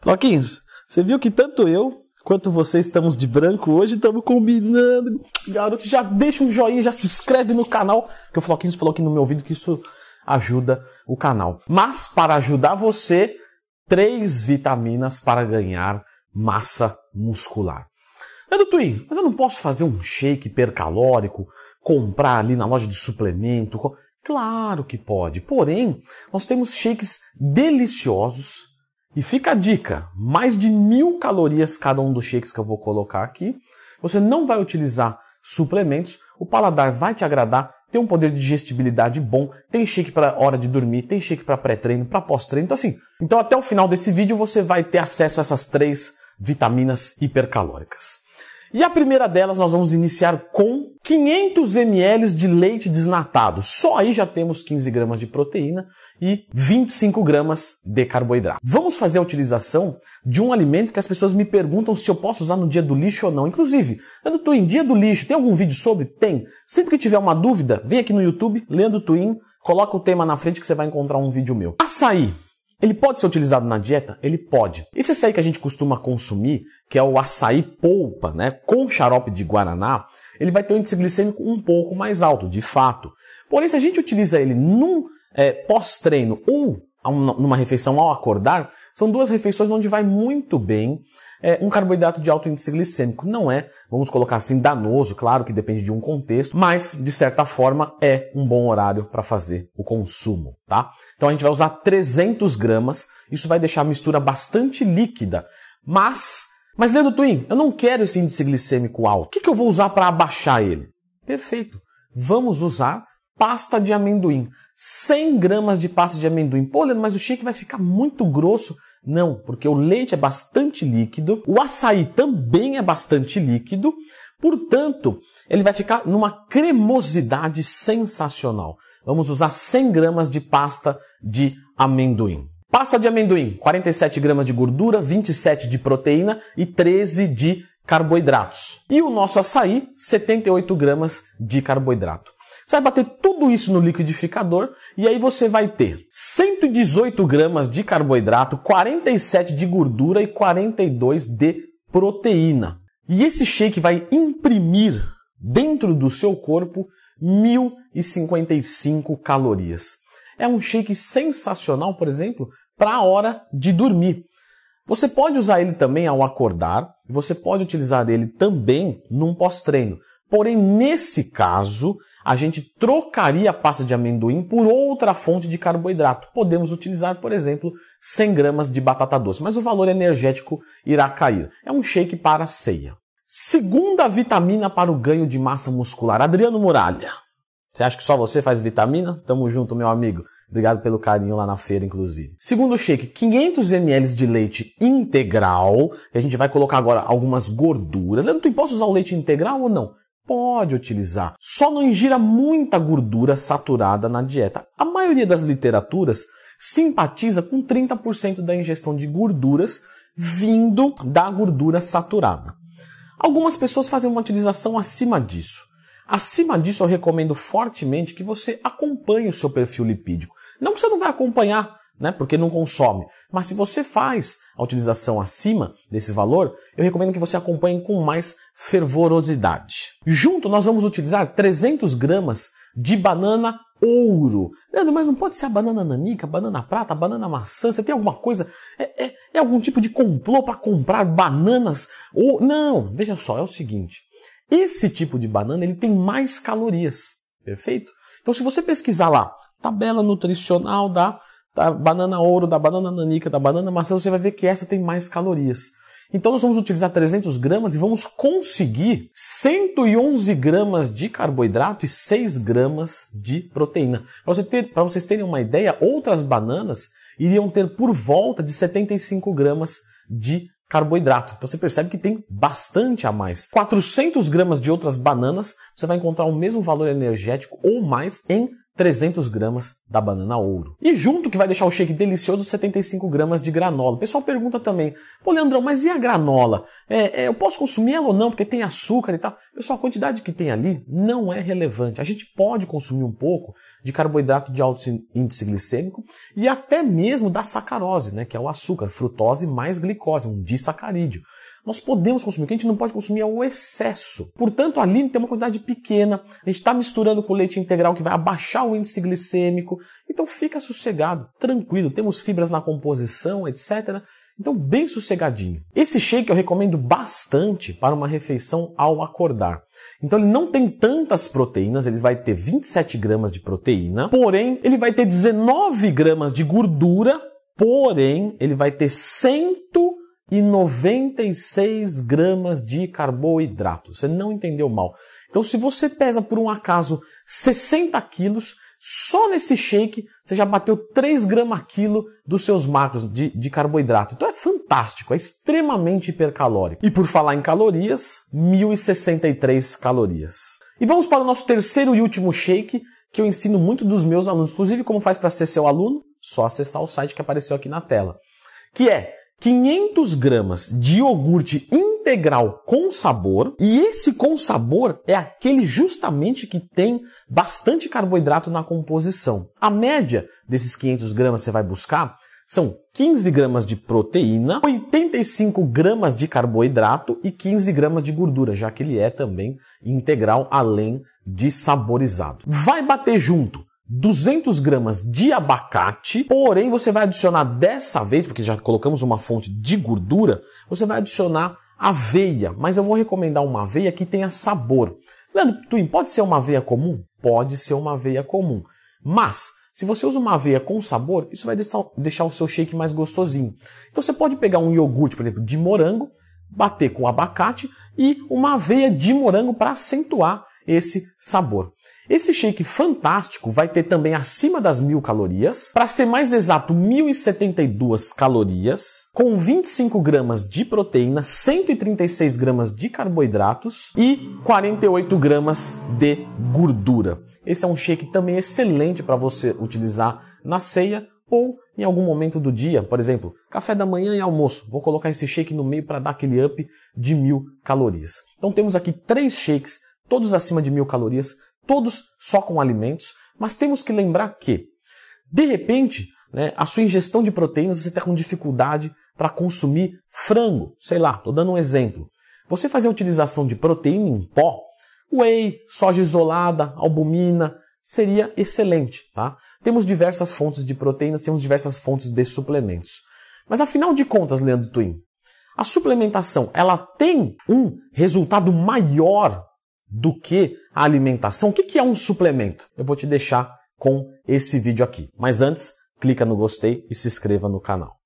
Floquinhos, você viu que tanto eu quanto você estamos de branco hoje, estamos combinando. Garoto, já deixa um joinha, já se inscreve no canal, que o Floquinhos falou aqui no meu ouvido que isso ajuda o canal. Mas para ajudar você, três vitaminas para ganhar massa muscular. Edu Twin, mas eu não posso fazer um shake hipercalórico, comprar ali na loja de suplemento? Claro que pode. Porém, nós temos shakes deliciosos. E fica a dica: mais de mil calorias cada um dos shakes que eu vou colocar aqui. Você não vai utilizar suplementos, o paladar vai te agradar, tem um poder de digestibilidade bom, tem shake para hora de dormir, tem shake para pré-treino, para pós-treino. Então assim, então até o final desse vídeo você vai ter acesso a essas três vitaminas hipercalóricas. E a primeira delas nós vamos iniciar com 500 ml de leite desnatado. Só aí já temos 15 gramas de proteína e 25 gramas de carboidrato. Vamos fazer a utilização de um alimento que as pessoas me perguntam se eu posso usar no dia do lixo ou não. Inclusive, Leandro Twin, dia do lixo, tem algum vídeo sobre? Tem. Sempre que tiver uma dúvida, vem aqui no YouTube, Leandro Twin, coloca o tema na frente que você vai encontrar um vídeo meu. Açaí. Ele pode ser utilizado na dieta? Ele pode. Esse açaí que a gente costuma consumir, que é o açaí polpa, né, com xarope de guaraná, ele vai ter um índice glicêmico um pouco mais alto, de fato. Porém, se a gente utiliza ele num é, pós-treino ou numa refeição ao acordar, são duas refeições onde vai muito bem é, um carboidrato de alto índice glicêmico. Não é, vamos colocar assim, danoso, claro que depende de um contexto, mas de certa forma é um bom horário para fazer o consumo, tá? Então a gente vai usar 300 gramas, isso vai deixar a mistura bastante líquida, mas, mas Leandro Twin, eu não quero esse índice glicêmico alto. O que, que eu vou usar para abaixar ele? Perfeito. Vamos usar pasta de amendoim. 100 gramas de pasta de amendoim. Pô, Leandro, mas o shake vai ficar muito grosso. Não, porque o leite é bastante líquido, o açaí também é bastante líquido, portanto, ele vai ficar numa cremosidade sensacional. Vamos usar 100 gramas de pasta de amendoim. Pasta de amendoim, 47 gramas de gordura, 27 de proteína e 13 de carboidratos. E o nosso açaí, 78 gramas de carboidrato. Você vai bater tudo isso no liquidificador e aí você vai ter 118 gramas de carboidrato, 47 de gordura e 42 de proteína. E esse shake vai imprimir dentro do seu corpo 1055 calorias. É um shake sensacional, por exemplo, para a hora de dormir. Você pode usar ele também ao acordar, você pode utilizar ele também num pós-treino. Porém, nesse caso, a gente trocaria a pasta de amendoim por outra fonte de carboidrato. Podemos utilizar, por exemplo, 100 gramas de batata doce, mas o valor energético irá cair. É um shake para ceia. Segunda vitamina para o ganho de massa muscular. Adriano Muralha. Você acha que só você faz vitamina? Tamo junto, meu amigo. Obrigado pelo carinho lá na feira, inclusive. Segundo shake, 500 ml de leite integral, a gente vai colocar agora algumas gorduras. Leandro, tu posso usar o leite integral ou não? Pode utilizar. Só não ingira muita gordura saturada na dieta. A maioria das literaturas simpatiza com 30% da ingestão de gorduras vindo da gordura saturada. Algumas pessoas fazem uma utilização acima disso. Acima disso, eu recomendo fortemente que você acompanhe o seu perfil lipídico. Não que você não vai acompanhar né? Porque não consome. Mas se você faz a utilização acima desse valor, eu recomendo que você acompanhe com mais fervorosidade. Junto, nós vamos utilizar 300 gramas de banana ouro. Leandro, mas não pode ser a banana nanica, a banana prata, a banana maçã? Você tem alguma coisa? É, é, é algum tipo de complô para comprar bananas? Ou não? Veja só, é o seguinte. Esse tipo de banana ele tem mais calorias, perfeito? Então, se você pesquisar lá, tabela nutricional da da banana ouro, da banana nanica, da banana maçã, você vai ver que essa tem mais calorias. Então nós vamos utilizar 300 gramas e vamos conseguir 111 gramas de carboidrato e 6 gramas de proteína. Para você ter, vocês terem uma ideia, outras bananas iriam ter por volta de 75 gramas de carboidrato. Então você percebe que tem bastante a mais. 400 gramas de outras bananas, você vai encontrar o mesmo valor energético ou mais em 300 gramas da banana ouro. E junto que vai deixar o shake delicioso, 75 gramas de granola. O pessoal pergunta também, pô Leandrão, mas e a granola? É, é, eu posso consumir ela ou não? Porque tem açúcar e tal. Pessoal, a quantidade que tem ali não é relevante. A gente pode consumir um pouco de carboidrato de alto índice glicêmico e até mesmo da sacarose, né, que é o açúcar, frutose mais glicose, um disacarídeo nós podemos consumir. O que a gente não pode consumir é o excesso. Portanto, ali tem uma quantidade pequena. A gente está misturando com leite integral que vai abaixar o índice glicêmico. Então fica sossegado, tranquilo. Temos fibras na composição, etc. Então, bem sossegadinho. Esse shake eu recomendo bastante para uma refeição ao acordar. Então, ele não tem tantas proteínas, ele vai ter 27 gramas de proteína, porém, ele vai ter 19 gramas de gordura, porém, ele vai ter 100 e 96 gramas de carboidrato. Você não entendeu mal. Então, se você pesa por um acaso 60 quilos, só nesse shake você já bateu 3 gramas quilo dos seus macros de, de carboidrato. Então é fantástico, é extremamente hipercalórico. E por falar em calorias, 1063 calorias. E vamos para o nosso terceiro e último shake, que eu ensino muito dos meus alunos. Inclusive, como faz para ser seu aluno? Só acessar o site que apareceu aqui na tela. Que é 500 gramas de iogurte integral com sabor, e esse com sabor é aquele justamente que tem bastante carboidrato na composição. A média desses 500 gramas você vai buscar são 15 gramas de proteína, 85 gramas de carboidrato e 15 gramas de gordura, já que ele é também integral, além de saborizado. Vai bater junto 200 gramas de abacate, porém você vai adicionar dessa vez, porque já colocamos uma fonte de gordura, você vai adicionar aveia, mas eu vou recomendar uma aveia que tenha sabor. Leandro, Twin, pode ser uma aveia comum? Pode ser uma aveia comum, mas se você usa uma aveia com sabor, isso vai deixar o seu shake mais gostosinho. Então você pode pegar um iogurte, por exemplo, de morango, bater com abacate e uma aveia de morango para acentuar esse sabor. Esse shake fantástico vai ter também acima das mil calorias, para ser mais exato, 1072 calorias, com 25 gramas de proteína, 136 gramas de carboidratos e 48 gramas de gordura. Esse é um shake também excelente para você utilizar na ceia ou em algum momento do dia, por exemplo, café da manhã e almoço. Vou colocar esse shake no meio para dar aquele up de mil calorias. Então temos aqui três shakes, todos acima de mil calorias, todos só com alimentos, mas temos que lembrar que, de repente, né, a sua ingestão de proteínas você está com dificuldade para consumir frango, sei lá, estou dando um exemplo. Você fazer a utilização de proteína em pó, whey, soja isolada, albumina, seria excelente, tá? Temos diversas fontes de proteínas, temos diversas fontes de suplementos. Mas afinal de contas, Leandro Twin, a suplementação, ela tem um resultado maior do que a alimentação. O que é um suplemento? Eu vou te deixar com esse vídeo aqui. Mas antes, clica no gostei e se inscreva no canal.